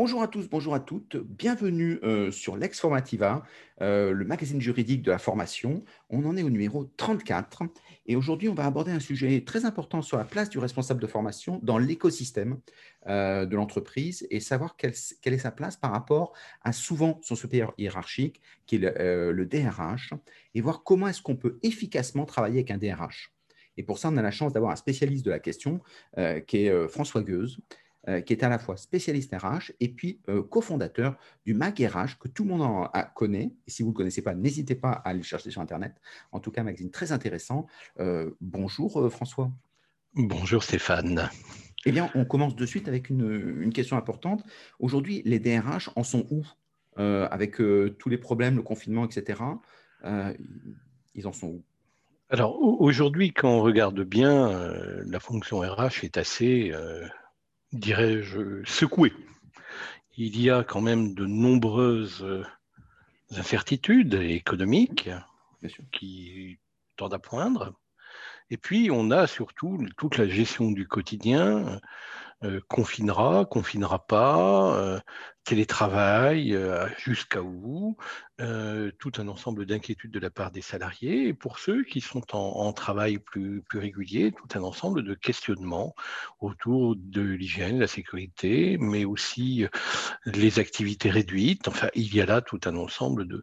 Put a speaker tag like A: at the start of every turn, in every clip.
A: Bonjour à tous, bonjour à toutes. Bienvenue euh, sur Lex Formativa, euh, le magazine juridique de la formation. On en est au numéro 34 et aujourd'hui, on va aborder un sujet très important sur la place du responsable de formation dans l'écosystème euh, de l'entreprise et savoir quelle, est sa place par rapport à souvent son supérieur hiérarchique, qui est le, DRH, et voir comment est-ce qu'on peut efficacement travailler avec un DRH. Et pour ça, on a la chance d'avoir un spécialiste de la question, qui est François Gueuse. Euh, qui est à la fois spécialiste RH et puis euh, cofondateur du MAG RH que tout le monde en connaît. Et si vous ne le connaissez pas, n'hésitez pas à le chercher sur Internet. En tout cas, un magazine très intéressant. Euh, bonjour François.
B: Bonjour Stéphane.
A: Eh bien, on commence de suite avec une, question importante. Aujourd'hui, les DRH en sont où Avec tous les problèmes, le confinement, etc. ils en sont où?
B: Alors aujourd'hui, quand on regarde bien, la fonction RH est assez dirais-je, secoué. Il y a quand même de nombreuses euh, incertitudes économiques qui tendent à poindre. Et puis, on a surtout toute la gestion du quotidien euh, confinera, confinera pas, euh, télétravail, euh, jusqu'à où, tout un ensemble d'inquiétudes de la part des salariés, et pour ceux qui sont en, travail plus, plus régulier, tout un ensemble de questionnements autour de l'hygiène, la sécurité, mais aussi les activités réduites. Enfin, il y a là tout un ensemble de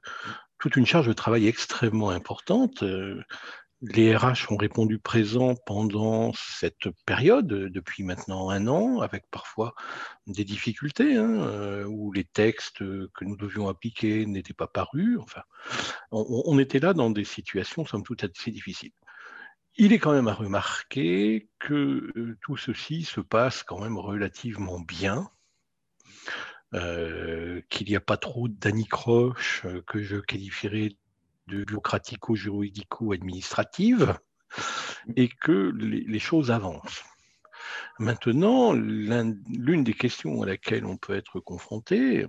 B: toute une charge de travail extrêmement importante les RH ont répondu présent pendant cette période, depuis maintenant un an, avec parfois des difficultés, hein, euh, où les textes que nous devions appliquer n'étaient pas parus. Enfin, on, était là dans des situations, somme toute, assez difficiles. Il est quand même à remarquer que euh, tout ceci se passe quand même relativement bien. Euh, qu'il n'y a pas trop d'anicroches que je qualifierais de bureaucratico-juridico-administrative et que les, choses avancent. Maintenant, l'une des questions à laquelle on peut être confronté,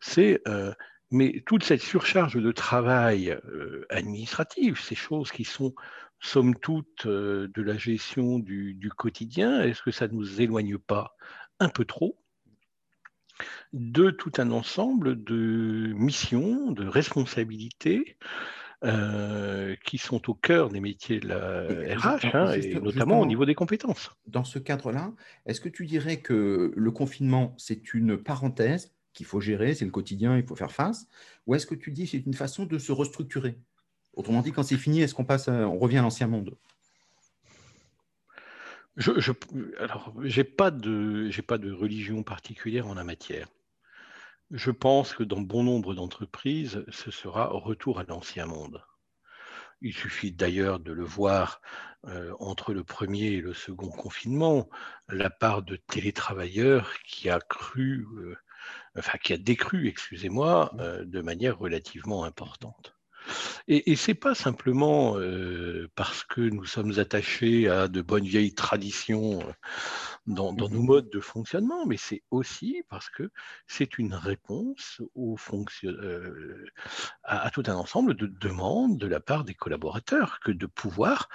B: c'est euh, mais toute cette surcharge de travail euh, administratif, ces choses qui sont somme toute euh, de la gestion du quotidien, est-ce que ça ne nous éloigne pas un peu trop de tout un ensemble de missions, de responsabilités euh, qui sont au cœur des métiers de la RH, hein, et notamment au niveau des compétences.
A: Dans ce cadre-là, est-ce que tu dirais que le confinement, c'est une parenthèse qu'il faut gérer, c'est le quotidien, il faut faire face, ou est-ce que tu dis que c'est une façon de se restructurer? Autrement dit, quand c'est fini, est-ce qu'on passe, on revient à l'ancien monde?
B: Je, je, alors, j'ai pas de, religion particulière en la matière. Je pense que dans bon nombre d'entreprises, ce sera retour à l'ancien monde. Il suffit d'ailleurs de le voir euh, entre le premier et le second confinement, la part de télétravailleurs qui a cru, euh, enfin qui a décru, excusez-moi, euh, de manière relativement importante. Et, et ce n'est pas simplement euh, parce que nous sommes attachés à de bonnes vieilles traditions euh, dans, nos mmh modes de fonctionnement, mais c'est aussi parce que c'est une réponse au euh, à, tout un ensemble de demandes de la part des collaborateurs que de pouvoir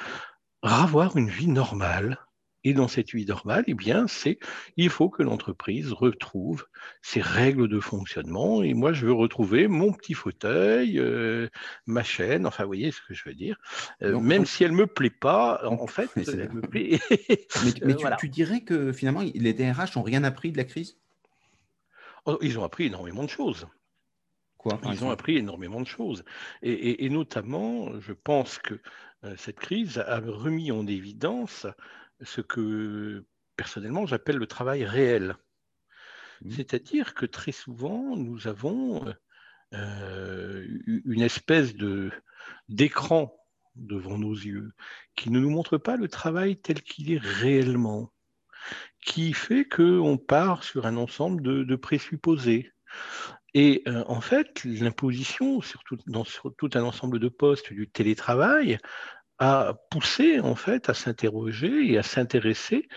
B: avoir une vie normale et dans cette vie normale, eh bien, c'est il faut que l'entreprise retrouve ses règles de fonctionnement. Et moi, je veux retrouver mon petit fauteuil, euh, ma chaîne. Enfin, vous voyez ce que je veux dire. Euh, même si elle me plaît pas, en fait, elle me plaît.
A: mais, euh, tu, dirais que finalement, les DRH n'ont rien appris de la crise?
B: Oh, Ils ont appris énormément de choses. Quoi, ils ont appris énormément de choses. Et, et notamment, je pense que cette crise a remis en évidence ce que personnellement j'appelle le travail réel. Mmh. C'est-à-dire que très souvent, nous avons euh, une espèce de, d'écran devant nos yeux qui ne nous montre pas le travail tel qu'il est réellement, qui fait qu'on part sur un ensemble de, présupposés. Et euh, en fait, l'imposition, surtout dans sur tout un ensemble de postes du télétravail, à pousser en fait à s'interroger et à s'intéresser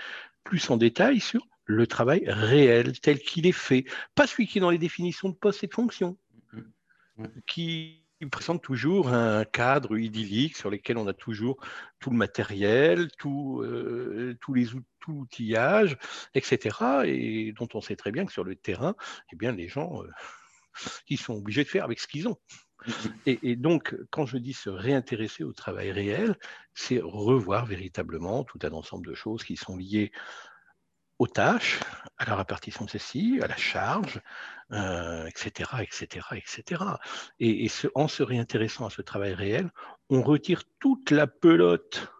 B: plus en détail sur le travail réel tel qu'il est fait, pas celui qui est dans les définitions de poste et de fonction, mmh. qui présente toujours un cadre idyllique sur lequel on a toujours tout le matériel, tout, euh, tous les tout l'outillage, etc. Et dont on sait très bien que sur le terrain, eh bien, les gens, euh, ils sont obligés de faire avec ce qu'ils ont. Et, donc, quand je dis se réintéresser au travail réel, c'est revoir véritablement tout un ensemble de choses qui sont liées aux tâches, à la répartition de celles-ci, à la charge, etc., etc., etc. Et, en se réintéressant à ce travail réel, on retire toute la pelote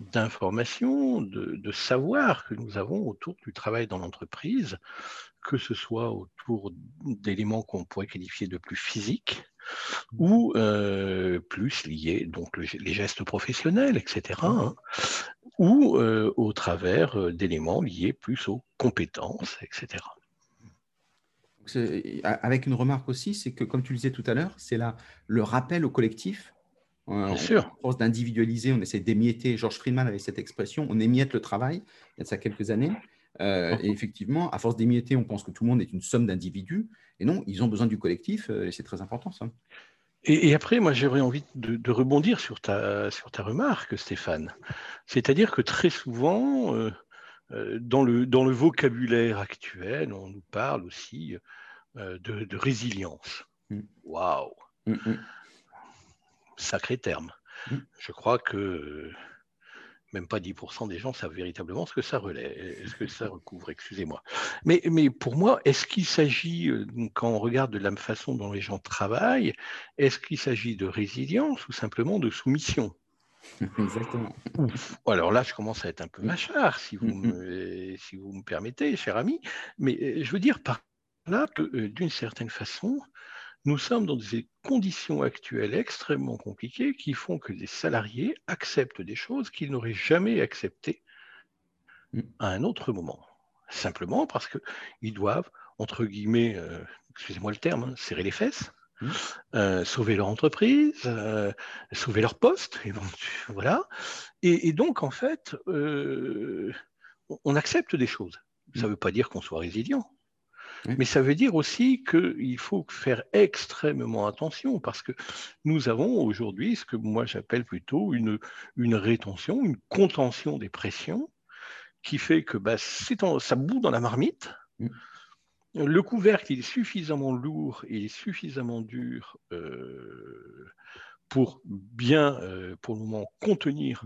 B: d'informations, de, de, savoir que nous avons autour du travail dans l'entreprise, que ce soit autour d'éléments qu'on pourrait qualifier de plus physiques ou euh, plus liés, donc les gestes professionnels, etc., hein, ou euh, au travers euh, d'éléments liés plus aux compétences, etc.
A: Avec une remarque aussi, c'est que, comme tu le disais tout à l'heure, c'est là le rappel au collectif.
B: Bien sûr.
A: À force d'individualiser, on essaie d'émietter. Georges Friedman avait cette expression on émiette le travail, il y a de ça quelques années. Euh, et effectivement, à force d'émietter, on pense que tout le monde est une somme d'individus. Et non, ils ont besoin du collectif, euh, et c'est très important ça.
B: Et, après, moi, j'aurais envie de, rebondir sur ta, sur ta remarque, Stéphane. C'est-à-dire que très souvent, euh, dans, le, dans le vocabulaire actuel, on nous parle aussi de, résilience. Mm. Waouh mm, mm. Sacré terme. Je crois que même pas 10% des gens savent véritablement ce que ça relaie, ce que ça recouvre, excusez-moi. Mais, mais pour moi, est-ce qu'il s'agit, euh, quand on regarde de la façon dont les gens travaillent, est-ce qu'il s'agit de résilience ou simplement de soumission?
A: Exactement.
B: Alors là, je commence à être un peu machard, si vous, mm, mm. me, si vous me permettez, cher ami. Mais euh, je veux dire par là que, euh, d'une certaine façon, nous sommes dans des conditions actuelles extrêmement compliquées qui font que les salariés acceptent des choses qu'ils n'auraient jamais acceptées à un autre moment. Simplement parce qu'ils doivent, entre guillemets, euh, excusez-moi le terme, hein, serrer les fesses, mm. euh, sauver leur entreprise, euh, sauver leur poste, et voilà. Et, donc, en fait, on accepte des choses. Ça ne mm. veut pas dire qu'on soit résilient. Mais ça veut dire aussi qu'il faut faire extrêmement attention parce que nous avons aujourd'hui ce que moi j'appelle plutôt une, une rétention, une contention des pressions qui fait que bah, ça bout dans la marmite. Mm. Le couvercle il est suffisamment lourd et suffisamment dur euh, pour bien, euh, pour le moment, contenir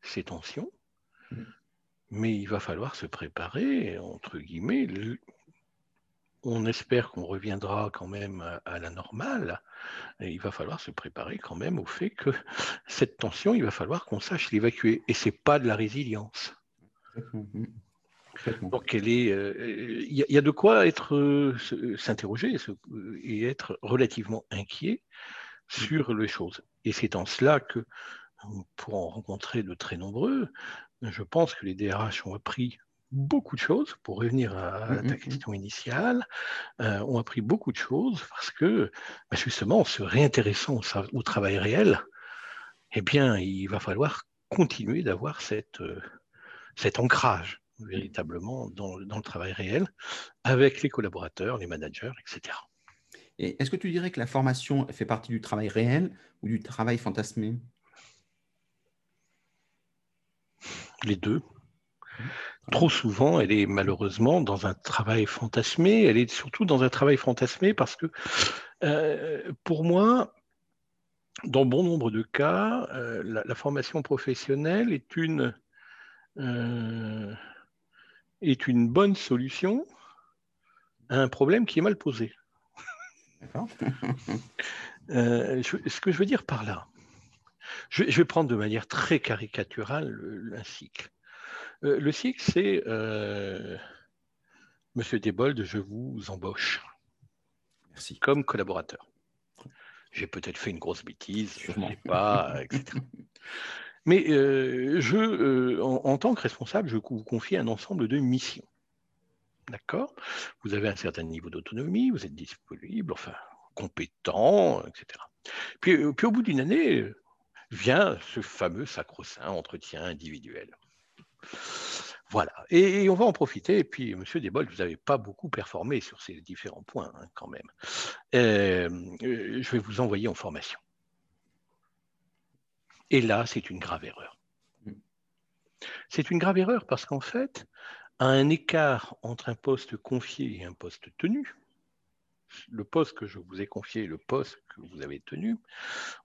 B: ces tensions. Mm. Mais il va falloir se préparer, entre guillemets, on espère qu'on reviendra quand même à la normale. Et il va falloir se préparer quand même au fait que cette tension, il va falloir qu'on sache l'évacuer. Et c'est pas de la résilience. Donc, il euh, y, a de quoi être euh, s'interroger et être relativement inquiet sur les choses. Et c'est en cela que, pour en rencontrer de très nombreux, je pense que les DRH ont appris beaucoup de choses, pour revenir à, mmh, ta mmh, mmh. question initiale, euh, on a appris beaucoup de choses parce que, bah, justement, en se réintéressant au, travail réel, eh bien, il va falloir continuer d'avoir cette, euh, cet ancrage véritablement dans, le travail réel avec les collaborateurs, les managers, etc.
A: Et est-ce que tu dirais que la formation fait partie du travail réel ou du travail fantasmé?
B: Les deux. Trop souvent, elle est malheureusement dans un travail fantasmé. Elle est surtout dans un travail fantasmé parce que, euh, pour moi, dans bon nombre de cas, euh, la, formation professionnelle est une, euh, est une bonne solution à un problème qui est mal posé. ce que je veux dire par là, je, je, vais prendre de manière très caricaturale un cycle. Euh, le cycle, c'est euh, Monsieur Desboldes, je vous embauche. Merci. Comme collaborateur. J'ai peut-être fait une grosse bêtise, je ne sais pas, etc. Mais euh, je, en, tant que responsable, je vous confie un ensemble de missions. D'accord? Vous avez un certain niveau d'autonomie, vous êtes disponible, enfin, compétent, etc. Puis, puis au bout d'une année, vient ce fameux sacro-saint entretien individuel. Voilà. Et, on va en profiter. Et puis, Monsieur Desbold, vous n'avez pas beaucoup performé sur ces différents points, hein, quand même. Euh, euh, je vais vous envoyer en formation. Et là, c'est une grave erreur. C'est une grave erreur parce qu'en fait, à un écart entre un poste confié et un poste tenu, le poste que je vous ai confié et le poste que vous avez tenu,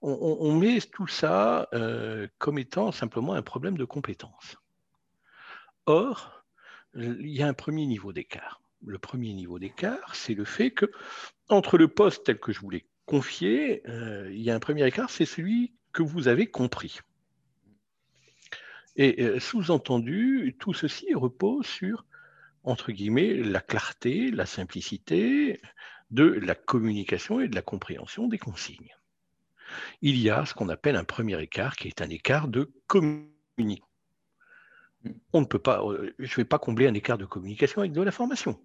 B: on, met tout ça euh, comme étant simplement un problème de compétence. Or, il y a un premier niveau d'écart. Le premier niveau d'écart, c'est le fait que entre le poste tel que je vous l'ai confié, euh, il y a un premier écart, c'est celui que vous avez compris. Et euh, sous-entendu, tout ceci repose sur, entre guillemets, la clarté, la simplicité de la communication et de la compréhension des consignes. Il y a ce qu'on appelle un premier écart qui est un écart de communication. On ne peut pas, euh, je ne vais pas combler un écart de communication avec de la formation.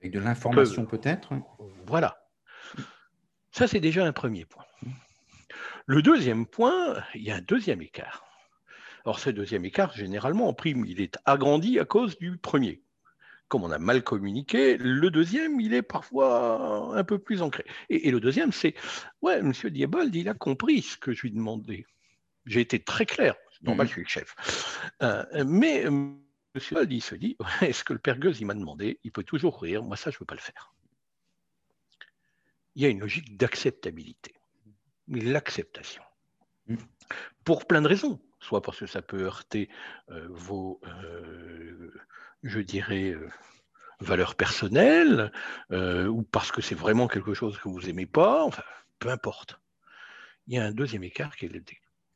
A: Avec de l'information peut-être
B: Voilà. Ça, c'est déjà un premier point. Le deuxième point, il y a un deuxième écart. Or, ce deuxième écart, généralement, en prime, il est agrandi à cause du premier. Comme on a mal communiqué, le deuxième, il est parfois un peu plus ancré. Et, le deuxième, c'est Ouais, M. Diebold, il a compris ce que je lui demandais. J'ai été très clair. Normal, je suis le chef. Euh, mais M. Diebold, il se dit Est-ce que le père il m'a demandé Il peut toujours rire. Moi, ça, je ne veux pas le faire. Il y a une logique d'acceptabilité. L'acceptation. Mmh. Pour plein de raisons soit parce que ça peut heurter euh, vos, euh, je dirais, euh, valeurs personnelles, ou parce que c'est vraiment quelque chose que vous n'aimez pas, enfin, peu importe. Il y a un deuxième écart qui est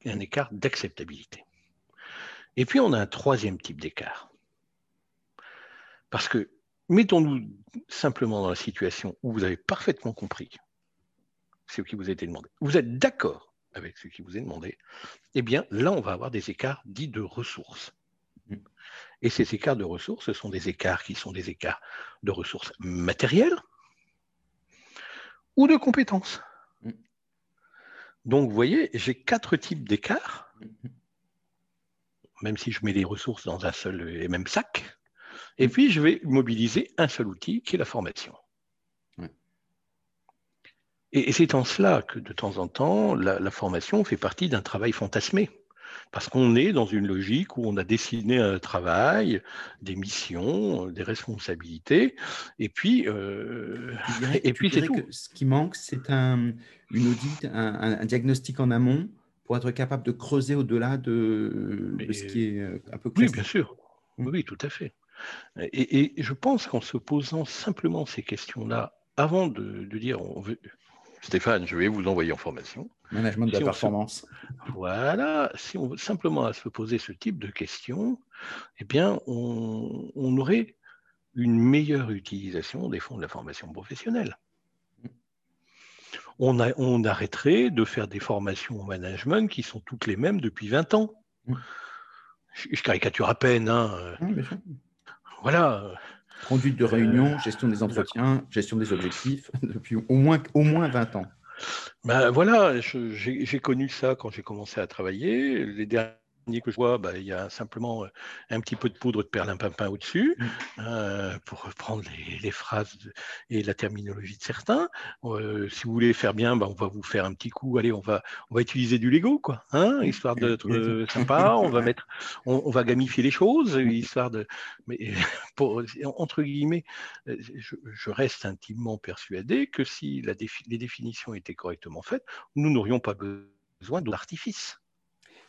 B: un écart d'acceptabilité. Et puis on a un troisième type d'écart. Parce que mettons-nous simplement dans la situation où vous avez parfaitement compris ce qui vous a été demandé. Vous êtes d'accord avec ce qui vous est demandé, eh bien là, on va avoir des écarts dits de ressources. Et ces écarts de ressources, ce sont des écarts qui sont des écarts de ressources matérielles ou de compétences. Donc, vous voyez, j'ai quatre types d'écarts, même si je mets les ressources dans un seul et même sac. Et puis, je vais mobiliser un seul outil qui est la formation. Et, c'est en cela que de temps en temps, la, formation fait partie d'un travail fantasmé. Parce qu'on est dans une logique où on a dessiné un travail, des missions, des responsabilités, et puis, euh,
A: et puis c'est tout. ce qui manque, c'est un, une audit, un, diagnostic en amont pour être capable de creuser au-delà de, ce qui est euh, un peu
B: plus. Oui, bien sûr. Mmh. Oui, tout à fait. Et, je pense qu'en se posant simplement ces questions-là, avant de, de dire on veut, Stéphane, je vais vous envoyer en formation.
A: Management de la performance.
B: Voilà, si on veut simplement à se poser ce type de questions, eh bien, on, aurait une meilleure utilisation des fonds de la formation professionnelle. On, on, arrêterait de faire des formations au management qui sont toutes les mêmes depuis 20 ans. Je, caricature à peine. Hein. voilà.
A: Conduite de réunion, gestion des entretiens, gestion des objectifs, depuis au moins, au moins 20 ans.
B: Ben voilà, j'ai connu ça quand j'ai commencé à travailler. Les derniers que je vois, bah, il y a simplement euh, un petit peu de poudre de perlimpinpin au-dessus, mm. euh, pour reprendre les, phrases et la terminologie de certains. Euh, si vous voulez faire bien, bah, on va vous faire un petit coup. Allez, on va, on va utiliser du Lego, quoi, hein, mm. histoire d'être sympa. On va mettre, on, va gamifier les choses, histoire de. Mais pour, entre guillemets, je, reste intimement persuadé que si la les définitions étaient correctement faites, nous n'aurions pas besoin d'artifice.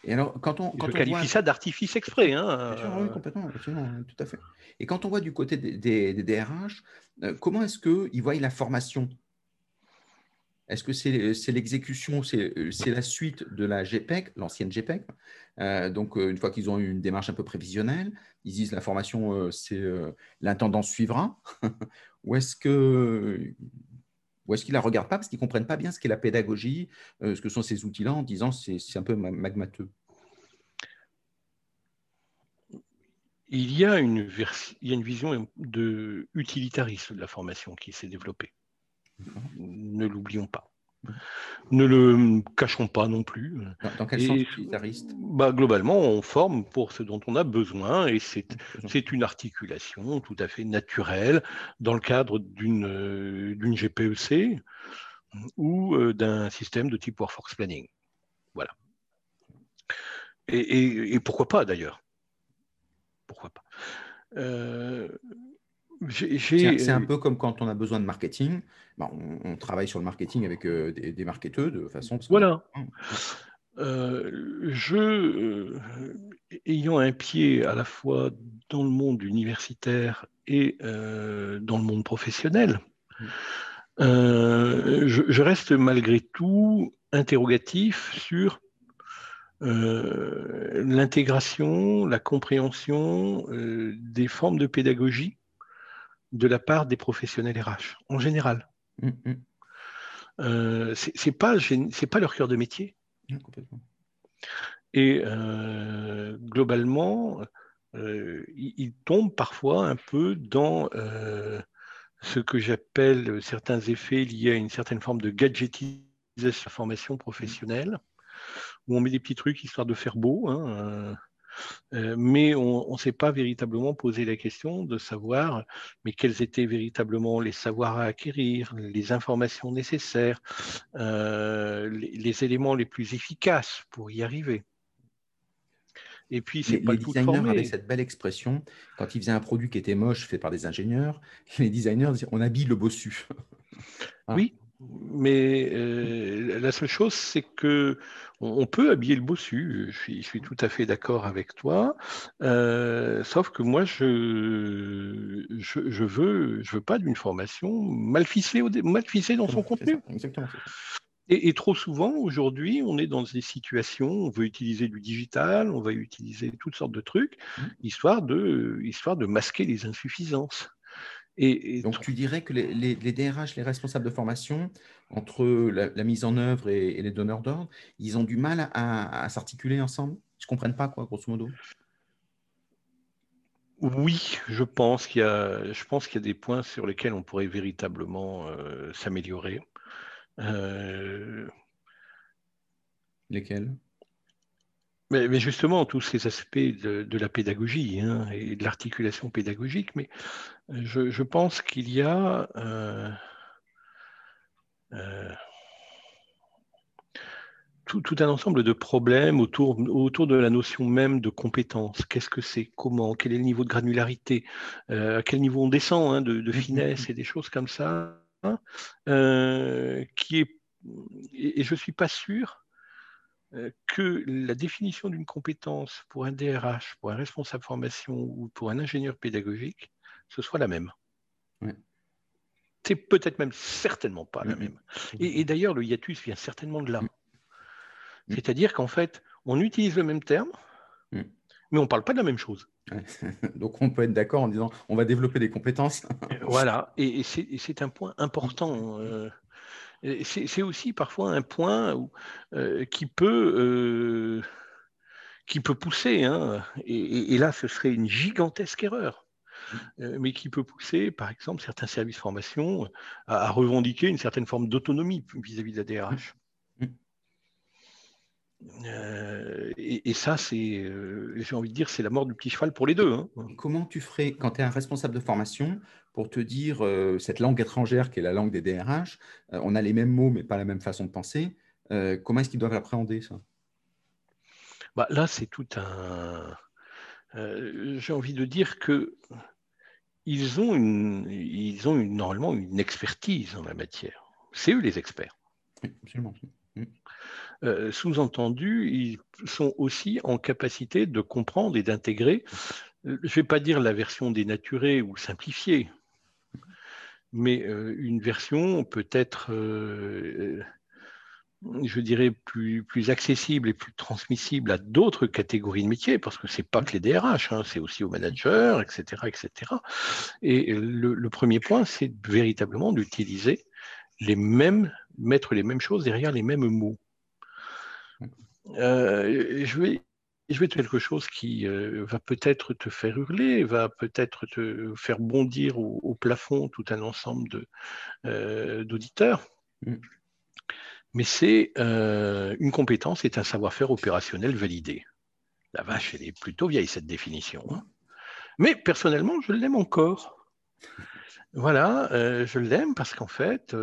B: Et alors, quand on, quand Je qualifie ça d'artifice exprès. Hein,
A: oui, complètement, tout à fait. Et quand on voit du côté des, des, DRH, euh, comment est-ce qu'ils voient la formation? Est-ce que c'est l'exécution, euh, c'est la suite de la GPEC, l'ancienne GPEC euh, Donc, une fois qu'ils ont eu une démarche un peu prévisionnelle, ils disent la formation, c'est l'intendance suivra Ou est-ce que ou est-ce qu'ils ne la regardent pas parce qu'ils ne comprennent pas bien ce qu'est la pédagogie, euh, ce que sont ces outils-là, en disant c'est un peu magmateux?
B: Il y, a une il y a une vision de utilitariste de la formation qui s'est développée. Ne l'oublions pas. Ne le cachons pas non plus.
A: Dans, quel sens utilitariste?
B: Bah, Globalement, on forme pour ce dont on a besoin et c'est une articulation tout à fait naturelle dans le cadre d'une euh, GPEC ou euh, d'un système de type Workforce Planning. Voilà. Et, pourquoi pas d'ailleurs? Pourquoi pas?
A: Euh, c'est un, peu comme quand on a besoin de marketing. Bah, on, travaille sur le marketing avec euh, des, marketeurs de façon.
B: Voilà. je, ayant un pied à la fois dans le monde universitaire et dans le monde professionnel, mmh. Euh, je, reste malgré tout interrogatif sur euh, l'intégration, la compréhension euh, des formes de pédagogie de la part des professionnels RH en général. Mm, mm. c'est pas c'est pas leur cœur de métier. Et globalement, ils, tombent parfois un peu dans ce que j'appelle certains effets liés à une certaine forme de gadgetisation de la formation professionnelle, où on met des petits trucs histoire de faire beau, hein, euh, euh, mais on ne s'est pas véritablement posé la question de savoir mais quels étaient véritablement les savoirs à acquérir, les informations nécessaires, euh, les, éléments les plus efficaces pour y arriver.
A: Et puis, c'est les, designers avaient cette belle expression quand ils faisaient un produit qui était moche fait par des ingénieurs. Les designers disaient on habille le bossu.
B: Oui, mais euh, la seule chose, c'est que on, peut habiller le bossu. Je suis, je suis tout à fait d'accord avec toi. Euh, sauf que moi, je je, veux je veux pas d'une formation mal ficelée, mal ficelée dans son contenu. exactement. Et, trop souvent, aujourd'hui, on est dans des situations, on veut utiliser du digital, on va utiliser toutes sortes de trucs, mmh. histoire, de, histoire de masquer les insuffisances.
A: Et, Donc, tu dirais que les, les, DRH, les responsables de formation, entre la, mise en œuvre et, les donneurs d'ordre, ils ont du mal à, s'articuler ensemble? Ils ne comprennent pas, quoi, grosso modo.
B: Oui, je pense qu'il y a, je pense qu'il y a des points sur lesquels on pourrait véritablement euh, s'améliorer. Euh,
A: Lesquels?
B: Mais, justement, tous ces aspects de, la pédagogie hein, et de l'articulation pédagogique, mais je, pense qu'il y a euh, euh, tout, un ensemble de problèmes autour, autour de la notion même de compétence. Qu'est-ce que c'est? Comment? Quel est le niveau de granularité? À quel niveau on descend hein, de, de, finesse et des choses comme ça euh, qui est, et, je ne suis pas sûr euh, que la définition d'une compétence pour un DRH, pour un responsable formation ou pour un ingénieur pédagogique, ce soit la même. C'est peut-être même certainement pas la même. Et, d'ailleurs, le hiatus vient certainement de là. C'est-à-dire qu'en fait, on utilise le même terme, mais on ne parle pas de la même chose.
A: Donc on peut être d'accord en disant on va développer des compétences.
B: voilà, et, c'est un point important. Euh, c'est aussi parfois un point euh, qui, peut, euh, qui peut pousser, hein, et, là ce serait une gigantesque erreur, mais qui peut pousser par exemple certains services formation à, à revendiquer une certaine forme d'autonomie vis-à-vis de la DRH. Euh, et, ça, c'est, euh, j'ai envie de dire, c'est la mort du petit cheval pour les deux. Hein.
A: Comment tu ferais quand tu es un responsable de formation pour te dire euh, cette langue étrangère qui est la langue des DRH, on a les mêmes mots mais pas la même façon de penser. comment est-ce qu'ils doivent appréhender ça?
B: Bah, Là, c'est tout un. j'ai envie de dire que ils ont, une, ils ont une, normalement une expertise en la matière. C'est eux les experts. Oui, absolument. Mm. Euh, sous-entendu, ils sont aussi en capacité de comprendre et d'intégrer, euh, je ne vais pas dire la version dénaturée ou simplifiée, mais euh, une version peut-être, je dirais, plus, plus accessible et plus transmissible à d'autres catégories de métiers, parce que ce n'est pas que les DRH, hein, c'est aussi aux managers, etc. etc. Et le premier point, c'est véritablement d'utiliser les mêmes, mettre les mêmes choses derrière les mêmes mots. Euh, je, vais, je vais te dire quelque chose qui euh, va peut-être te faire hurler, va peut-être te faire bondir au, plafond tout un ensemble euh, d'auditeurs. Mm. mais c'est euh, une compétence et un savoir-faire opérationnel validé. La vache, elle est plutôt vieille, cette définition. Hein. Mais personnellement, je l'aime encore. Voilà, je l'aime parce qu'en fait,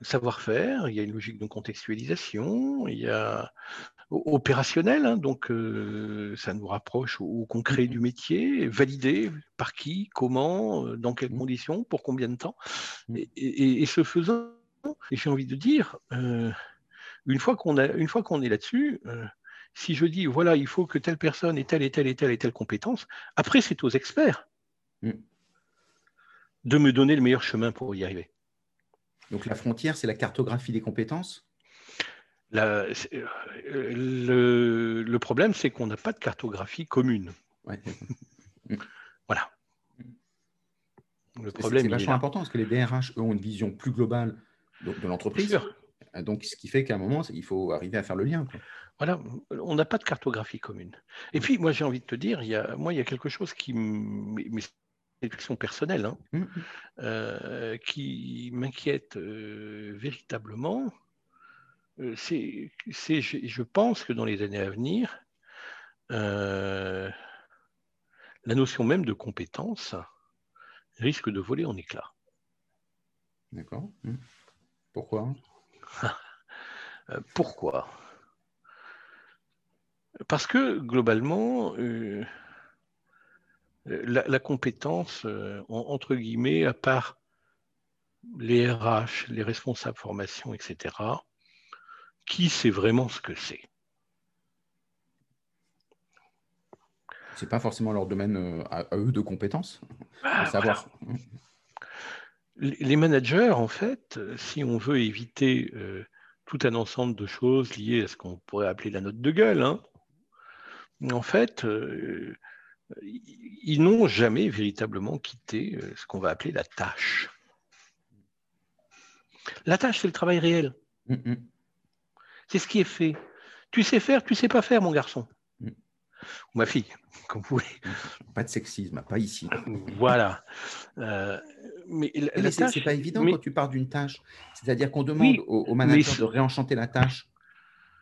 B: savoir-faire, il y a une logique de contextualisation, il y a opérationnel, hein, donc euh, ça nous rapproche au, concret mmh. du métier, validé par qui, comment, dans quelles mmh. conditions, pour combien de temps. Mmh. Et, ce faisant, j'ai envie de dire, une fois qu'on est là-dessus, si je dis voilà, il faut que telle personne ait telle et telle et telle et telle compétence, après c'est aux experts de me donner le meilleur chemin pour y arriver.
A: Donc la frontière, c'est la cartographie des compétences
B: euh, le, problème, c'est qu'on n'a pas de cartographie commune. voilà.
A: Le problème, c'est vachement important parce que les DRH eux, ont une vision plus globale de, l'entreprise. Donc, ce qui fait qu'à un moment, il faut arriver à faire le lien.
B: Voilà, on n'a pas de cartographie commune. Et puis, moi, j'ai envie de te dire, il y a, moi, il y a quelque chose qui, une question personnelle, hein, mmh, mmh. Euh, qui m'inquiète euh, véritablement, c'est, je, pense que dans les années à venir, la notion même de compétence risque de voler en éclats.
A: D'accord. Mmh. Pourquoi?
B: Pourquoi? Parce que globalement, la, compétence, euh, entre guillemets, à part les RH, les responsables formation, etc., qui sait vraiment ce que c'est
A: C'est pas forcément leur domaine euh, à, eux de compétences, à ah, savoir.
B: Les managers, en fait, si on veut éviter euh, tout un ensemble de choses liées à ce qu'on pourrait appeler la note de gueule, hein, en fait, ils n'ont jamais véritablement quitté euh, ce qu'on va appeler la tâche. La tâche, c'est le travail réel. Mm, mm. C'est ce qui est fait. Tu sais faire, tu sais pas faire, mon garçon. Mm. Ou ma fille, comme vous voulez.
A: Pas de sexisme, pas ici.
B: Voilà. Euh,
A: mais c'est pas évident quand tu pars d'une tâche. C'est-à-dire qu'on demande au, manager de réenchanter la tâche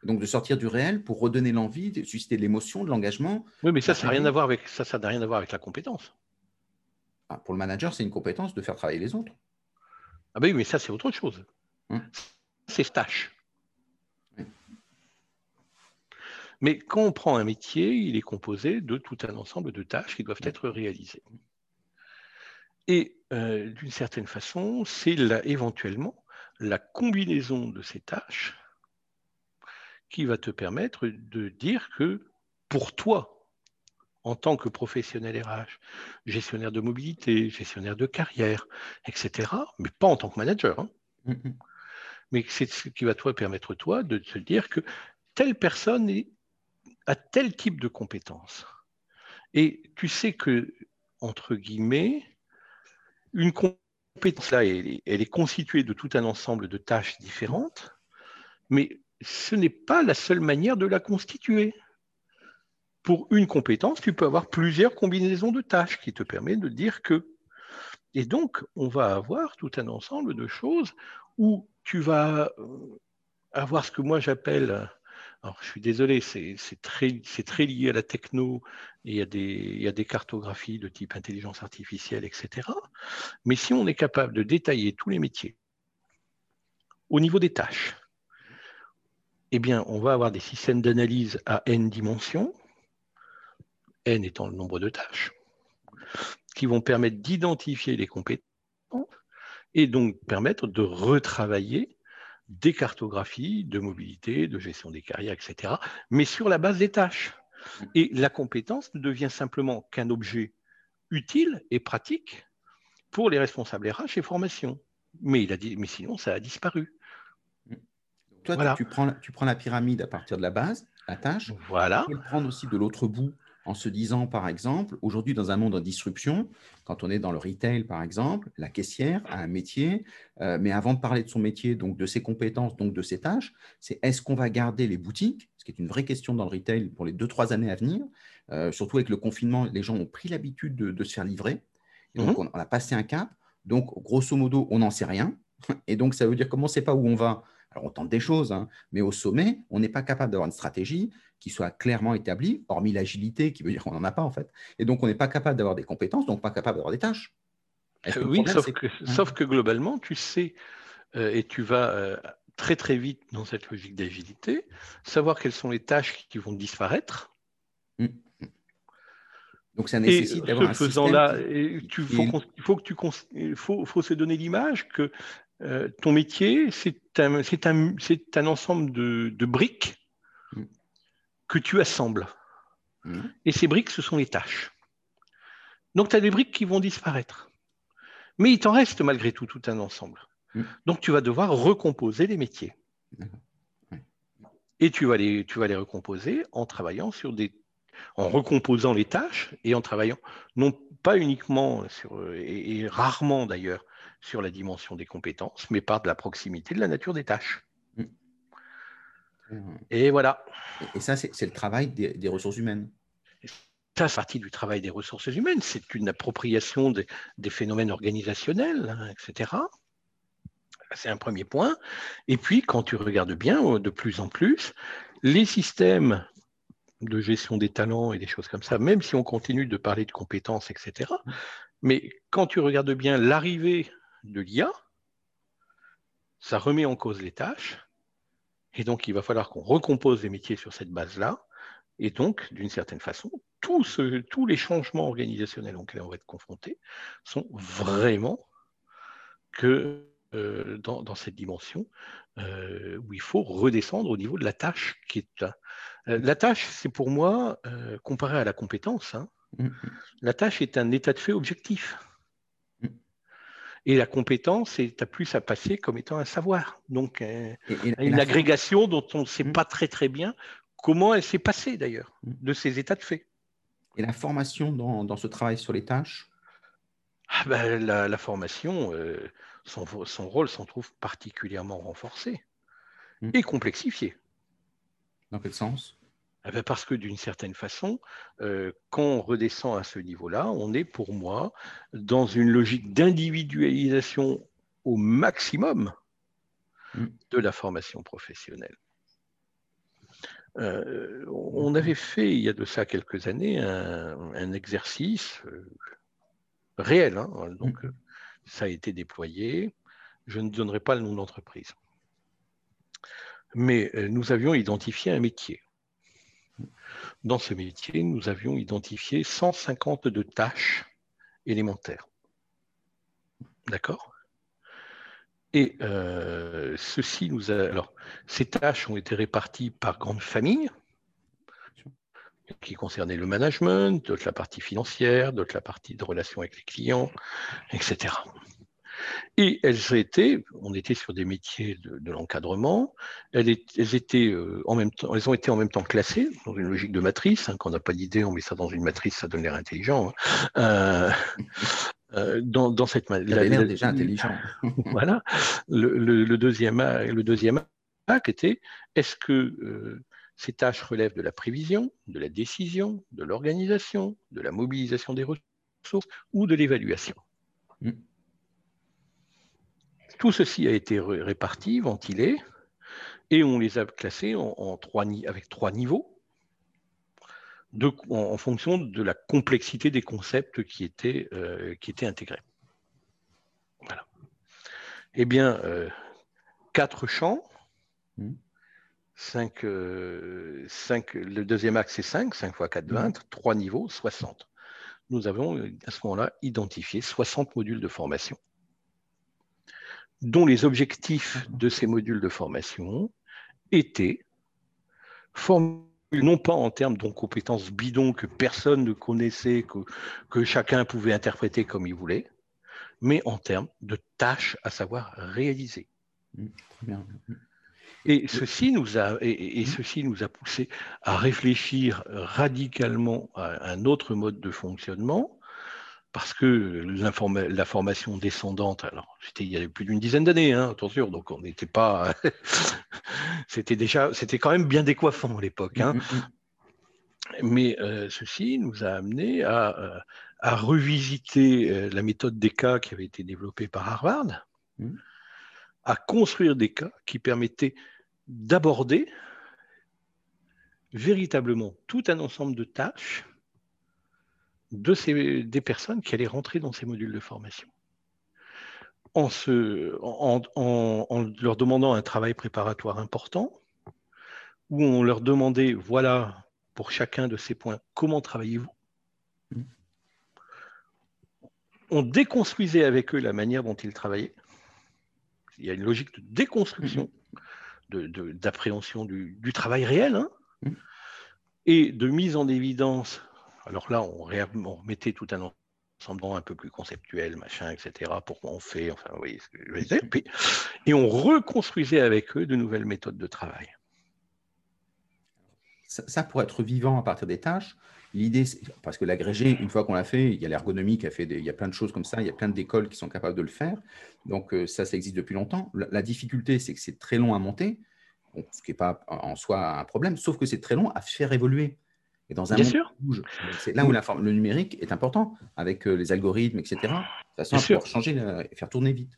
A: donc de sortir du réel pour redonner l'envie, de susciter de l'émotion, de l'engagement.
B: Oui, mais ça, ça n'a rien à voir avec ça, ça n'a rien à voir avec la compétence.
A: Ah, pour le manager, c'est une compétence de faire travailler les autres.
B: Ah ben oui, mais ça, c'est autre chose. Hum. C'est tâche. Mais quand on prend un métier, il est composé de tout un ensemble de tâches qui doivent être réalisées. Et euh, d'une certaine façon, c'est éventuellement la combinaison de ces tâches qui va te permettre de dire que pour toi, en tant que professionnel RH, gestionnaire de mobilité, gestionnaire de carrière, etc., mais pas en tant que manager, hein. mais c'est ce qui va te permettre, toi, de te dire que telle personne a tel type de compétences. Et tu sais que, entre guillemets, une compétence elle est constituée de tout un ensemble de tâches différentes, mais ce n'est pas la seule manière de la constituer. Pour une compétence, tu peux avoir plusieurs combinaisons de tâches qui te permettent de dire que. Et donc, on va avoir tout un ensemble de choses où tu vas euh, avoir ce que moi j'appelle, alors je suis désolé, c'est très, lié à la techno, et a des, des cartographies de type intelligence artificielle, etc. Mais si on est capable de détailler tous les métiers au niveau des tâches, eh bien, on va avoir des systèmes d'analyse à n dimensions, n étant le nombre de tâches, qui vont permettre d'identifier les compétences et donc permettre de retravailler des cartographies de mobilité, de gestion des carrières, etc., mais sur la base des tâches. Et la compétence ne devient simplement qu'un objet utile et pratique pour les responsables RH et formation. Mais, il a dit, mais sinon, ça a disparu.
A: Toi, tu, prends, tu prends la pyramide à partir de la base, la tâche.
B: Voilà.
A: Tu peux le prendre aussi de l'autre bout en se disant, par exemple, aujourd'hui, dans un monde en disruption, quand on est dans le retail, par exemple, la caissière a un métier, euh, mais avant de parler de son métier, donc de ses compétences, donc de ses tâches, c'est est-ce qu'on va garder les boutiques, ce qui est une vraie question dans le retail pour les deux, trois années à venir, euh, surtout avec le confinement, les gens ont pris l'habitude de, se faire livrer, donc on, on, a passé un cap, donc grosso modo, on n'en sait rien, et donc ça veut dire comment on ne sait pas où on va, Alors, on tente des choses, hein, mais au sommet, on n'est pas capable d'avoir une stratégie qui soit clairement établie, hormis l'agilité, qui veut dire qu'on n'en a pas en fait. Et donc, on n'est pas capable d'avoir des compétences, donc pas capable d'avoir des tâches.
B: Euh, oui, sauf, que, sauf, que, globalement, tu sais, euh, et tu vas euh, très très vite dans cette logique d'agilité, savoir quelles sont les tâches qui vont disparaître. Mmh. Donc ça nécessite d'avoir un faisant là, tu, faut, il faut que tu faut, faut se donner l'image que ton métier, c'est un, un, un, ensemble de, de briques. Que tu assembles. Mmh. Et ces briques, ce sont les tâches. Donc, tu as des briques qui vont disparaître. Mais il t'en reste malgré tout tout un ensemble. Mm. Donc, tu vas devoir recomposer les métiers. Et tu vas, les, tu vas les recomposer en travaillant sur des en recomposant les tâches et en travaillant non pas uniquement sur, et, rarement d'ailleurs sur la dimension des compétences, mais par de la proximité de la nature des tâches. Mm. Et voilà.
A: Et ça, c'est le travail des ressources humaines.
B: Ça, c'est partie du travail des ressources humaines, c'est une appropriation des, phénomènes organisationnels, hein, etc. C'est un premier point. Et puis, quand tu regardes bien, de plus en plus, les systèmes de gestion des talents et des choses comme ça, même si on continue de parler de compétences, etc. Mais quand tu regardes bien l'arrivée de l'IA, ça remet en cause les tâches. Et donc, il va falloir qu'on recompose les métiers sur cette base-là. Et donc, d'une certaine façon, tous, tous les changements organisationnels auxquels on va être confrontés sont vraiment que euh, dans, cette dimension euh, où il faut redescendre au niveau de la tâche qui est euh, la tâche, c'est pour moi, comparé à la compétence, hein, mm-hmm. la tâche est un état de fait objectif. Et la compétence est à plus à passer comme étant un savoir. Donc, une agrégation dont on ne sait mm. pas très très bien comment elle s'est passée d'ailleurs, mm. de ces états de fait.
A: Et la formation dans, ce travail sur les tâches?
B: Ah ben, la, formation, euh, son, rôle s'en trouve particulièrement renforcé mm. et complexifié.
A: Dans quel sens?
B: Ah ben, Parce que d'une certaine façon, euh, quand on redescend à ce niveau-là, on est pour moi dans une logique d'individualisation au maximum mm. de la formation professionnelle. Euh, on avait fait, il y a de ça quelques années, un, exercice euh, réel. Hein, donc, mmh. ça a été déployé. Je ne donnerai pas le nom d'entreprise. Mais euh, nous avions identifié un métier. Dans ce métier, nous avions identifié 152 tâches élémentaires. D'accord? Et euh, ceci. Alors, ces tâches ont été réparties par grandes familles, qui concernaient le management, d'autres la partie financière, d'autres la partie de relations avec les clients, etc. Et elles étaient, on était sur des métiers de, l'encadrement, elles, étaient euh, en même temps, elles ont été en même temps classées dans une logique de matrice. Hein, quand on n'a pas d'idée, on met ça dans une matrice, ça donne l'air intelligent. Hein. Euh, euh, dans, cette
A: manière. déjà intelligent.
B: voilà. Le, deuxième, le deuxième acte était est-ce que euh, ces tâches relèvent de la prévision, de la décision, de l'organisation, de la mobilisation des ressources ou de l'évaluation? Mm. Tout ceci a été réparti, ventilé, et on les a classés en trois, avec trois niveaux en, fonction de la complexité des concepts qui étaient, euh, qui étaient intégrés. Voilà. Eh bien, euh, quatre champs, mmh. euh, le deuxième axe c'est 5, 5 fois 4, 20, 3 niveaux, 60. Nous avons à ce moment-là identifié 60 modules de formation, dont les objectifs de ces modules de formation étaient former non pas en termes de compétences bidons que personne ne connaissait, que, que chacun pouvait interpréter comme il voulait, mais en termes de tâches à savoir réaliser. Mmh, et ceci, nous a, et, mmh. ceci nous a poussé à réfléchir radicalement à un autre mode de fonctionnement, parce que la formation descendante, alors c'était il y a plus d'une dizaine d'années, hein, attention, donc on n'était pas, c'était déjà, c'était quand même bien décoiffant à l'époque. Hein. Mmh, mmh, mmh. Mais euh, ceci nous a amené à, euh, revisiter euh, la méthode des cas qui avait été développée par Harvard, à construire des cas qui permettaient d'aborder véritablement tout un ensemble de tâches de ces, des personnes qui allaient rentrer dans ces modules de formation. En, en, leur demandant un travail préparatoire important, où on leur demandait, voilà, pour chacun de ces points, comment travaillez-vous? On déconstruisait avec eux la manière dont ils travaillaient. Il y a une logique de déconstruction, d'appréhension du, travail réel, hein, et de mise en évidence alors là, on, remettait tout un ensemble un peu plus conceptuel, machin, etc. Pourquoi on fait, enfin, vous voyez ce que je veux dire. et on reconstruisait avec eux de nouvelles méthodes de travail.
A: Ça, pour être vivant à partir des tâches, l'idée, parce que l'agrégé, une fois qu'on l'a fait, il y a l'ergonomie qui a fait, il y a plein de choses comme ça, il y a plein d'écoles qui sont capables de le faire. Donc euh, ça, ça existe depuis longtemps. La, difficulté, c'est que c'est très long à monter, ce qui n'est pas en soi un problème, sauf que c'est très long à faire évoluer. Et dans un
B: Bien monde
A: bouge, c'est là où le numérique est important, avec euh, les algorithmes, etc. De toute façon, pour changer et faire tourner vite.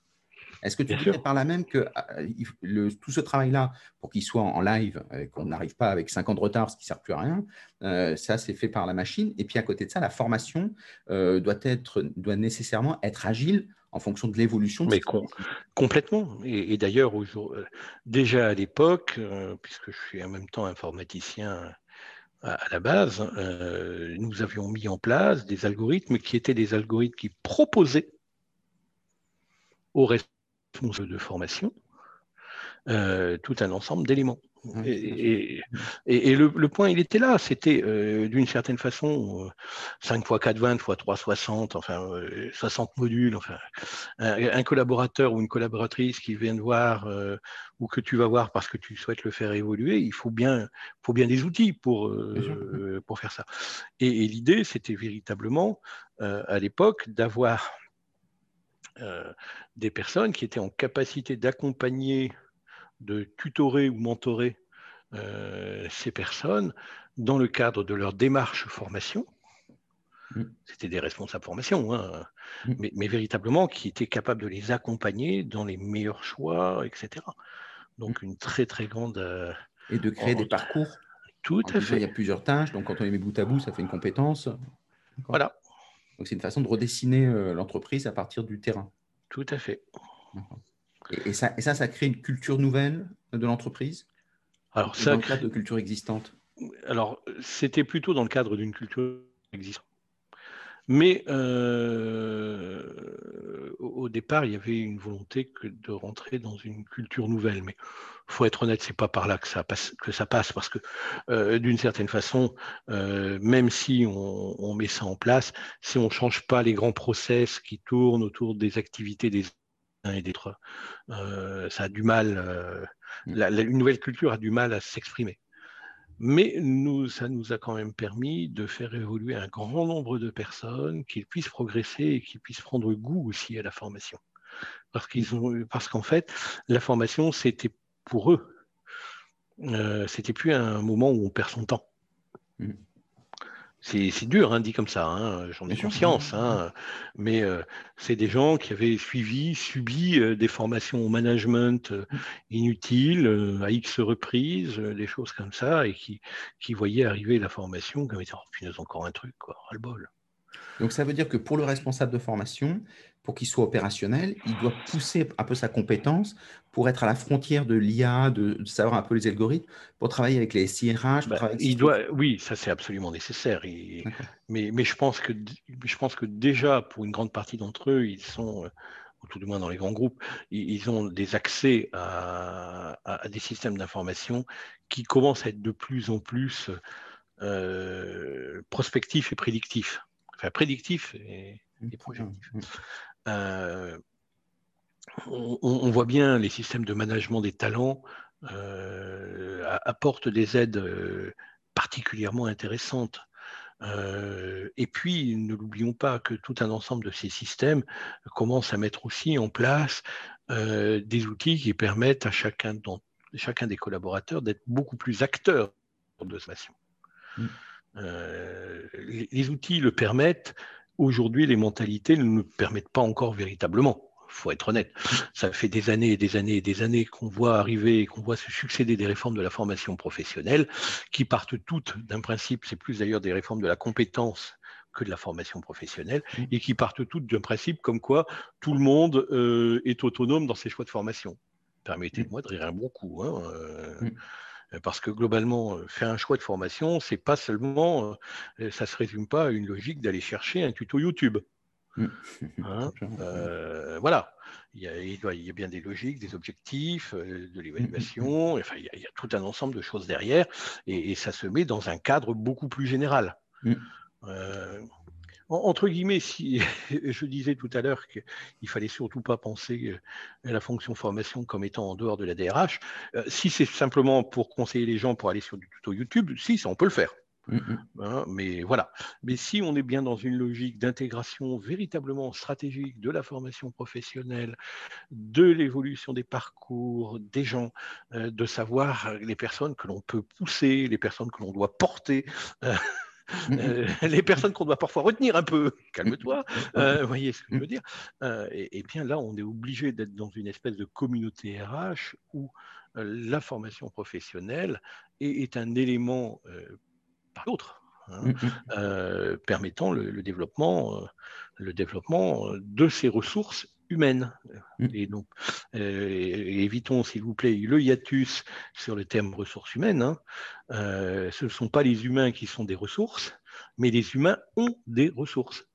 A: Est-ce que tu dirais par là même que euh, tout ce travail-là, pour qu'il soit en live, euh, qu'on n'arrive pas avec 5 ans de retard, ce qui ne sert plus à rien, ça c'est fait par la machine. Et puis à côté de ça, la formation doit, être, doit nécessairement être agile en fonction de l'évolution.
B: Mais complètement. Et, d'ailleurs, déjà à l'époque, puisque je suis en même temps informaticien à la base, euh, nous avions mis en place des algorithmes qui étaient des algorithmes qui proposaient aux responsables de formation euh, tout un ensemble d'éléments. Et, le, point, il était là. C'était euh, d'une certaine façon 5 x 4, 20 x 3, 60, enfin 60 euh, modules. Enfin, un, collaborateur ou une collaboratrice qui vient de voir euh, ou que tu vas voir parce que tu souhaites le faire évoluer, il faut bien, faut bien des outils pour, pour faire ça. Et, l'idée, c'était véritablement à l'époque d'avoir des personnes qui étaient en capacité d'accompagner de tutorer ou mentorer euh, ces personnes dans le cadre de leur démarche formation. Mm. C'était des responsables formation, hein, mm. mais, véritablement qui étaient capables de les accompagner dans les meilleurs choix, etc. Donc mm. une très très grande... Euh,
A: Et de créer des parcours.
B: Tout à fait.
A: Il y a plusieurs tâches, donc quand on les met bout à bout, ça fait une compétence.
B: Voilà.
A: Donc c'est une façon de redessiner euh, l'entreprise à partir du terrain.
B: Tout à fait.
A: Et, ça, et ça, ça crée une culture nouvelle de l'entreprise
B: Alors, ça
A: dans le cadre de culture existante?
B: Alors, c'était plutôt dans le cadre d'une culture existante. Mais euh, au départ, il y avait une volonté que de rentrer dans une culture nouvelle. Mais il faut être honnête, c'est pas par là que ça passe, que ça passe parce que euh, d'une certaine façon, euh, même si on, on, met ça en place, si on ne change pas les grands process qui tournent autour des activités des et d'être. Euh, ça a du mal, euh, mmh. une nouvelle culture a du mal à s'exprimer. Mais nous, ça nous a quand même permis de faire évoluer un grand nombre de personnes, qu'ils puissent progresser et qu'ils puissent prendre goût aussi à la formation. Parce qu'ils ont, parce qu'en fait, la formation, c'était pour eux, euh, c'était plus un moment où on perd son temps. Mmh. C'est dur, hein, dit comme ça, hein, j'en ai conscience, hein, mais euh, c'est des gens qui avaient suivi, subi euh, des formations au management euh, inutiles à X reprises, des choses comme ça, et qui, qui voyaient arriver la formation comme étant, oh, encore un truc, quoi, ras le bol.
A: Donc ça veut dire que pour le responsable de formation, pour qu'il soit opérationnel, il doit pousser un peu sa compétence pour être à la frontière de l'IA, de, savoir un peu les algorithmes, pour travailler avec les SIRH.
B: Bah, il doit, oui, ça c'est absolument nécessaire. mais, mais je, pense que, je pense que déjà, pour une grande partie d'entre eux, ils sont, euh, ou tout du moins dans les grands groupes, ils, ont des accès à, des systèmes d'information qui commencent à être de plus en plus euh, prospectifs et prédictifs. Enfin, prédictifs et, et projectifs. Euh, on, voit bien les systèmes de management des talents euh, apportent des aides euh, particulièrement intéressantes. et puis, ne l'oublions pas que tout un ensemble de ces systèmes commencent à mettre aussi en place des outils qui permettent à chacun, chacun des collaborateurs d'être beaucoup plus acteurs de sa mission. Mm. les, outils le permettent, Aujourd'hui, les mentalités ne nous permettent pas encore véritablement. faut être honnête. Ça fait des années et des années et des années qu'on voit arriver, qu'on voit se succéder des réformes de la formation professionnelle qui partent toutes d'un principe, c'est plus d'ailleurs des réformes de la compétence que de la formation professionnelle, mmh. et qui partent toutes d'un principe comme quoi tout le monde euh, est autonome dans ses choix de formation. Permettez-moi de rire un bon coup. Hein, euh, mmh. Parce que globalement, faire un choix de formation, c'est pas seulement, ça se résume pas à une logique d'aller chercher un tuto YouTube. Mmh. Voilà, il y, a, il, y, a, bien des logiques, des objectifs, de l'évaluation, enfin, il y, a, tout un ensemble de choses derrière, et, et, ça se met dans un cadre beaucoup plus général. Euh, entre guillemets, si je disais tout à l'heure qu'il fallait surtout pas penser à la fonction formation comme étant en dehors de la DRH, euh, si c'est simplement pour conseiller les gens pour aller sur du tuto YouTube, si, ça on peut le faire. Hein, mais voilà. Mais si on est bien dans une logique d'intégration véritablement stratégique de la formation professionnelle, de l'évolution des parcours des gens, euh, de savoir les personnes que l'on peut pousser, les personnes que l'on doit porter. Euh, les personnes qu'on doit parfois retenir un peu, calme-toi, euh, vous voyez ce que je veux dire. Euh, et, bien là, on est obligé d'être dans une espèce de communauté RH où la formation professionnelle est, un élément par l'autre. Hein, permettant le, développement, le développement de ces ressources humaine. Mmh. Et donc, euh, évitons, s'il vous plaît, le hiatus sur le terme ressources humaines. Hein. Euh, ce ne sont pas les humains qui sont des ressources, mais les humains ont des ressources.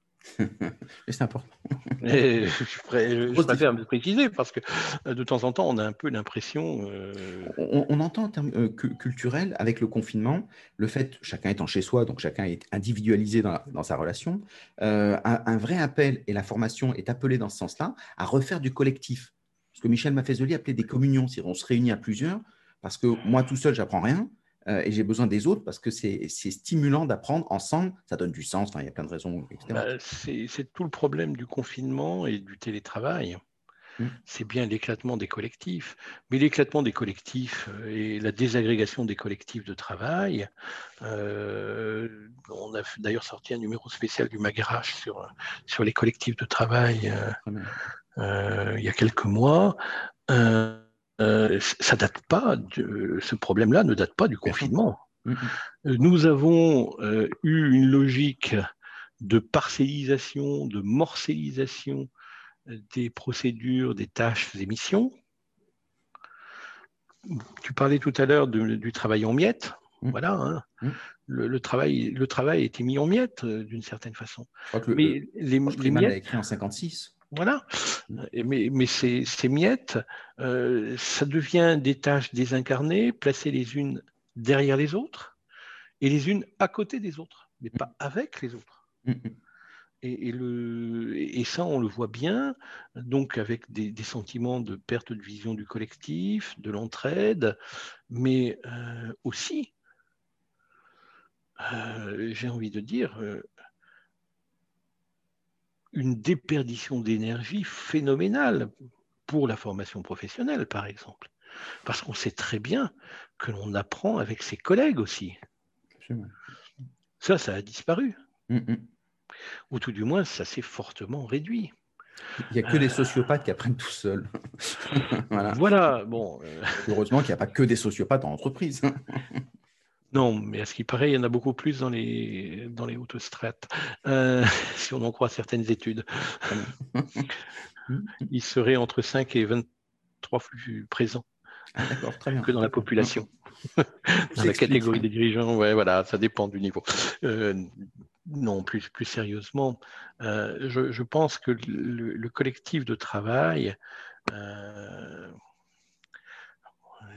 A: C'est important.
B: je, préfère me préciser parce que euh, de temps en temps, on a un peu l'impression.
A: Euh, on, entend en termes euh, culturels, avec le confinement, le fait chacun étant chez soi, donc chacun est individualisé dans, sa relation, un, vrai appel, et la formation est appelée dans ce sens-là, à refaire du collectif. Ce que Michel Maffezoli appelait des communions, c'est-à-dire on se réunit à plusieurs, parce que moi tout seul, j'apprends rien. Euh, et j'ai besoin des autres parce que c'est stimulant d'apprendre ensemble, ça donne du sens, il y a plein de raisons,
B: bah, c'est tout le problème du confinement et du télétravail. Mmh. C'est bien l'éclatement des collectifs. Mais l'éclatement des collectifs euh, et la désagrégation des collectifs de travail, euh, on a d'ailleurs sorti un numéro spécial du Magarache sur, sur les collectifs de travail il y a quelques mois. Euh, ça date pas, de, ce problème-là ne date pas du confinement. Euh, nous avons euh, eu une logique de parcellisation, de morcellisation des procédures, des tâches, des missions. Tu parlais tout à l'heure du travail en miettes. Mm. Voilà, hein. mm. le, travail, le travail a été mis en miettes d'une certaine façon.
A: Mais les, les miettes, écrit en 56.
B: Voilà. Mais, mais ces, miettes, euh, ça devient des tâches désincarnées, placées les unes derrière les autres et les unes à côté des autres, mais pas avec les autres. Et, le, et, ça, on le voit bien, donc avec des, sentiments de perte de vision du collectif, de l'entraide, mais euh, aussi, euh, j'ai envie de dire, une déperdition d'énergie phénoménale pour la formation professionnelle, par exemple. Parce qu'on sait très bien que l'on apprend avec ses collègues aussi. Ça, ça a disparu. Mm, mm. Ou tout du moins, ça s'est fortement réduit.
A: Il n'y a que des euh. sociopathes qui apprennent tout seuls.
B: voilà. bon. Euh.
A: Heureusement qu'il n'y a pas que des sociopathes en entreprise.
B: Non, mais à ce qui paraît, il y en a beaucoup plus dans les, dans les hautes strates, euh, si on en croit certaines études. il serait entre 5 et 23 plus présents ah, que dans la population. dans la catégorie des dirigeants, ouais, voilà, ça dépend du niveau. Euh, non, plus, plus sérieusement, euh, je, pense que le, collectif de travail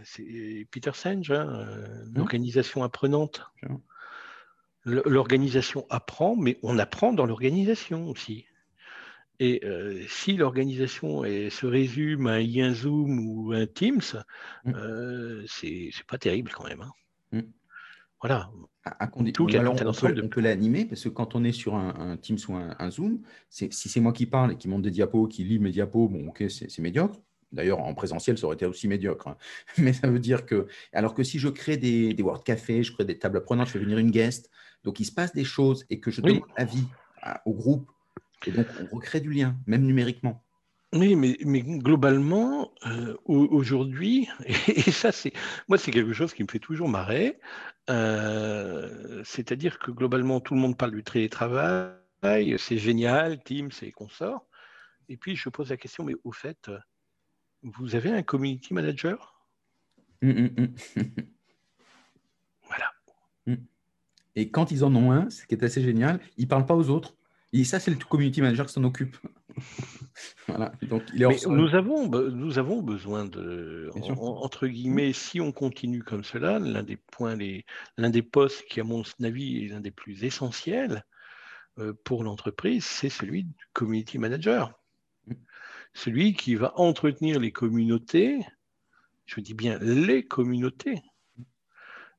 B: c'est Peter Senge, hein, euh, mmh. l'organisation apprenante. L'organisation apprend, mais on apprend dans l'organisation aussi. Et euh, si l'organisation se résume à un lien Zoom ou un Teams, mmh. euh, c'est pas terrible quand même. Hein. Mmh. Voilà.
A: À, on, peut, l'animer parce que quand on est sur un, Teams ou un, un Zoom, si c'est moi qui parle et qui monte des diapos, qui lit mes diapos, bon, ok, c'est médiocre. D'ailleurs, en présentiel, ça aurait été aussi médiocre. Hein. Mais ça veut dire que, alors que si je crée des, des Word Café, je crée des tables apprenantes, je fais venir une guest, donc il se passe des choses et que je donne avis au groupe, et donc on recrée du lien, même numériquement.
B: Oui, mais, mais globalement, euh, aujourd'hui, et, ça, c'est moi, c'est quelque chose qui me fait toujours marrer. Euh, c'est-à-dire que globalement, tout le monde parle du télétravail, c'est génial, Teams et consorts. Et puis, je pose la question, mais au fait, vous avez un community manager?
A: Hum, hum, hum.
B: Voilà.
A: Et quand ils en ont un, ce qui est assez génial, ils ne parlent pas aux autres. Et ça, c'est le community manager qui s'en occupe.
B: voilà. Donc, il est Mais nous, avons, nous avons besoin de, entre guillemets, si on continue comme cela, l'un des points, l'un des postes qui, à mon avis, est l'un des plus essentiels euh, pour l'entreprise, c'est celui du community manager. Celui qui va entretenir les communautés, je dis bien les communautés,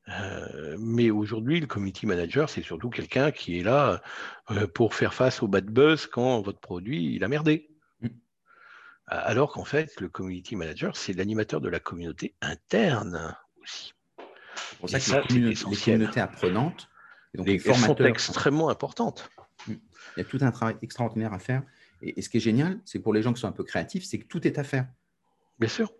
B: euh, mais aujourd'hui, le community manager, c'est surtout quelqu'un qui est là euh, pour faire face au bad buzz quand votre produit il a merdé. Mm. Alors qu'en fait, le community manager, c'est l'animateur de la communauté interne aussi.
A: C'est pour ça que les, communautés apprenantes,
B: donc les, les sont extrêmement importantes.
A: Mm. Il y a tout un travail extraordinaire à faire. Et ce qui est génial, c'est pour les gens qui sont un peu créatifs, c'est que tout est à faire.
B: Bien sûr.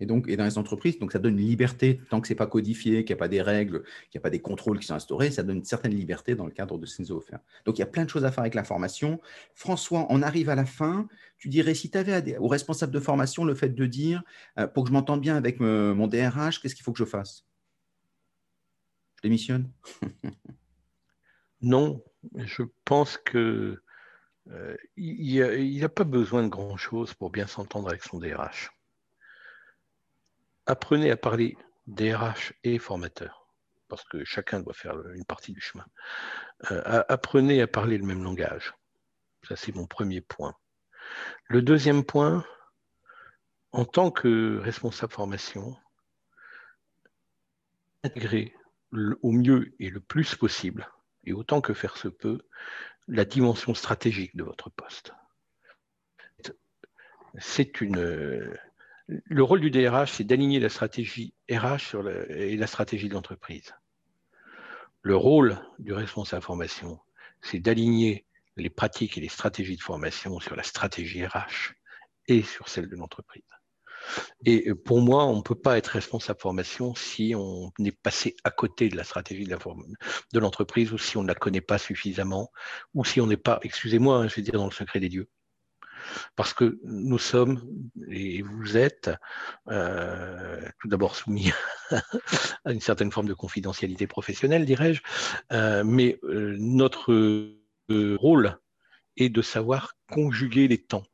A: Et donc, et dans les entreprises, donc ça donne une liberté, tant que ce n'est pas codifié, qu'il n'y a pas des règles, qu'il n'y a pas des contrôles qui sont instaurés, ça donne une certaine liberté dans le cadre de ces offerts. Donc, il y a plein de choses à faire avec la formation. François, on arrive à la fin. Tu dirais, si tu avais au responsable de formation le fait de dire, euh, pour que je m'entende bien avec mon DRH, qu'est-ce qu'il faut que je fasse? Je démissionne?
B: Non, je pense que euh, il n'a pas besoin de grand-chose pour bien s'entendre avec son DRH apprenez à parler DRH et formateur, parce que chacun doit faire une partie du chemin. Euh, apprenez à parler le même langage. Ça, c'est mon premier point. Le deuxième point, en tant que responsable formation, intégrer au mieux et le plus possible, et autant que faire se peut, la dimension stratégique de votre poste. C'est une, le rôle du DRH, c'est d'aligner la stratégie RH et la stratégie de l'entreprise. Le rôle du responsable formation, c'est d'aligner les pratiques et les stratégies de formation sur la stratégie RH et sur celle de l'entreprise. Et pour moi, on ne peut pas être responsable formation si on est passé à côté de la stratégie de l'entreprise ou si on ne la connaît pas suffisamment ou si on n'est pas, excusez-moi, hein, je vais dire dans le secret des dieux parce que nous sommes, et vous êtes, euh, tout d'abord soumis à une certaine forme de confidentialité professionnelle, dirais-je, euh, mais euh, notre rôle est de savoir conjuguer les temps.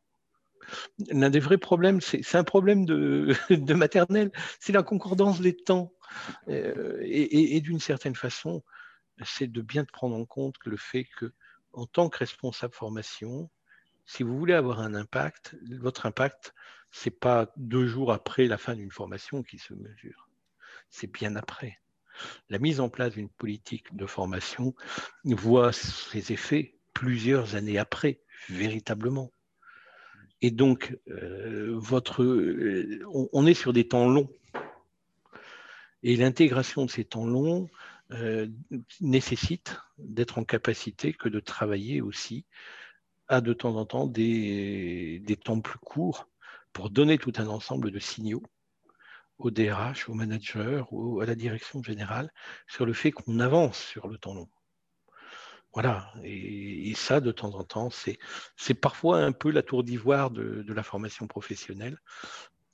B: L'un des vrais problèmes, c'est un problème de, maternelle, c'est la concordance des temps. et, et d'une certaine façon, c'est de bien prendre en compte le fait que, en tant que responsable formation, si vous voulez avoir un impact, votre impact, ce n'est pas deux jours après la fin d'une formation qui se mesure, c'est bien après. La mise en place d'une politique de formation voit ses effets plusieurs années après, véritablement. Et donc, euh, euh, on, est sur des temps longs. Et l'intégration de ces temps longs euh, nécessite d'être en capacité que de travailler aussi a de temps en temps des, temps plus courts pour donner tout un ensemble de signaux au DRH, au manager ou à la direction générale sur le fait qu'on avance sur le temps long. Voilà, et, ça, de temps en temps, c'est parfois un peu la tour d'ivoire de, la formation professionnelle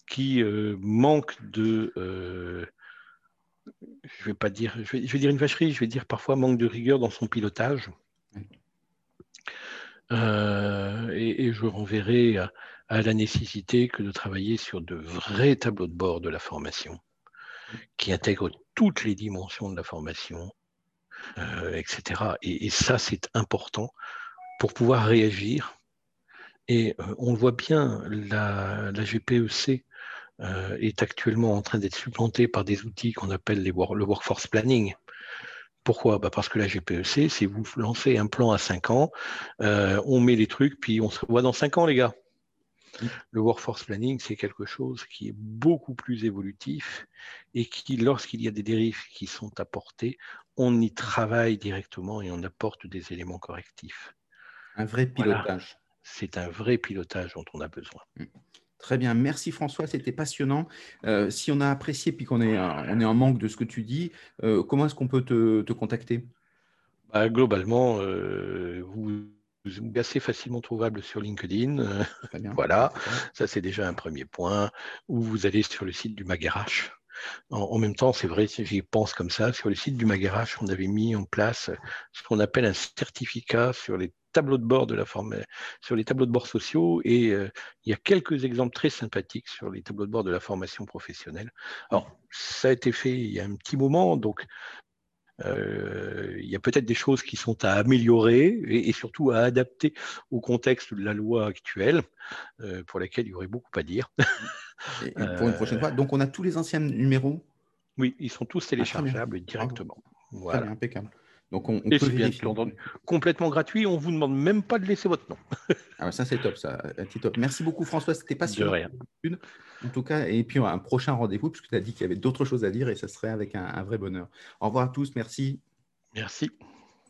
B: qui euh, manque de, euh, je vais pas dire, je vais, dire une vacherie, je vais dire parfois manque de rigueur dans son pilotage. Euh, et, je renverrai à, la nécessité que de travailler sur de vrais tableaux de bord de la formation, qui intègrent toutes les dimensions de la formation, euh, etc. Et, ça, c'est important pour pouvoir réagir. Et euh, on le voit bien, la, GPEC est actuellement en train d'être supplantée par des outils qu'on appelle le workforce planning, pourquoi? Bah Parce que la GPEC, c'est vous lancez un plan à 5 ans, euh, on met les trucs, puis on se voit dans 5 ans, les gars. Le workforce planning, c'est quelque chose qui est beaucoup plus évolutif et qui, lorsqu'il y a des dérives qui sont apportées, on y travaille directement et on apporte des éléments correctifs.
A: Un vrai pilotage.
B: c'est un vrai pilotage dont on a besoin. Mmh.
A: Très bien, merci François, c'était passionnant. Euh, si on a apprécié puis qu'on est, on est en manque de ce que tu dis, euh, comment est-ce qu'on peut te, contacter?
B: Bah, Globalement, euh, vous, êtes assez facilement trouvable sur LinkedIn. voilà, ça c'est déjà un premier point. Ou vous allez sur le site du MagRH. En, même temps, c'est vrai, j'y pense comme ça. Sur le site du MagRH, on avait mis en place ce qu'on appelle un certificat sur les tableaux de bord de la forme, sur les tableaux de bord sociaux et euh, il y a quelques exemples très sympathiques sur les tableaux de bord de la formation professionnelle. Alors, ça a été fait il y a un petit moment, donc euh, il y a peut-être des choses qui sont à améliorer et, surtout à adapter au contexte de la loi actuelle, euh, pour laquelle il y aurait beaucoup à dire.
A: Et, pour une prochaine fois, donc on a tous les anciens numéros
B: Oui, ils sont tous ah, téléchargeables directement.
A: Voilà. impeccable.
B: Donc on, peut vérifier. complètement gratuit, on ne vous demande même pas de laisser votre nom.
A: ah ça c'est top, ça, top. Merci beaucoup François, c'était passionnant.
B: De.
A: En tout cas, et puis un prochain rendez-vous, puisque tu as dit qu'il y avait d'autres choses à dire et ça serait avec un vrai bonheur. Au revoir à tous, merci.
B: Merci.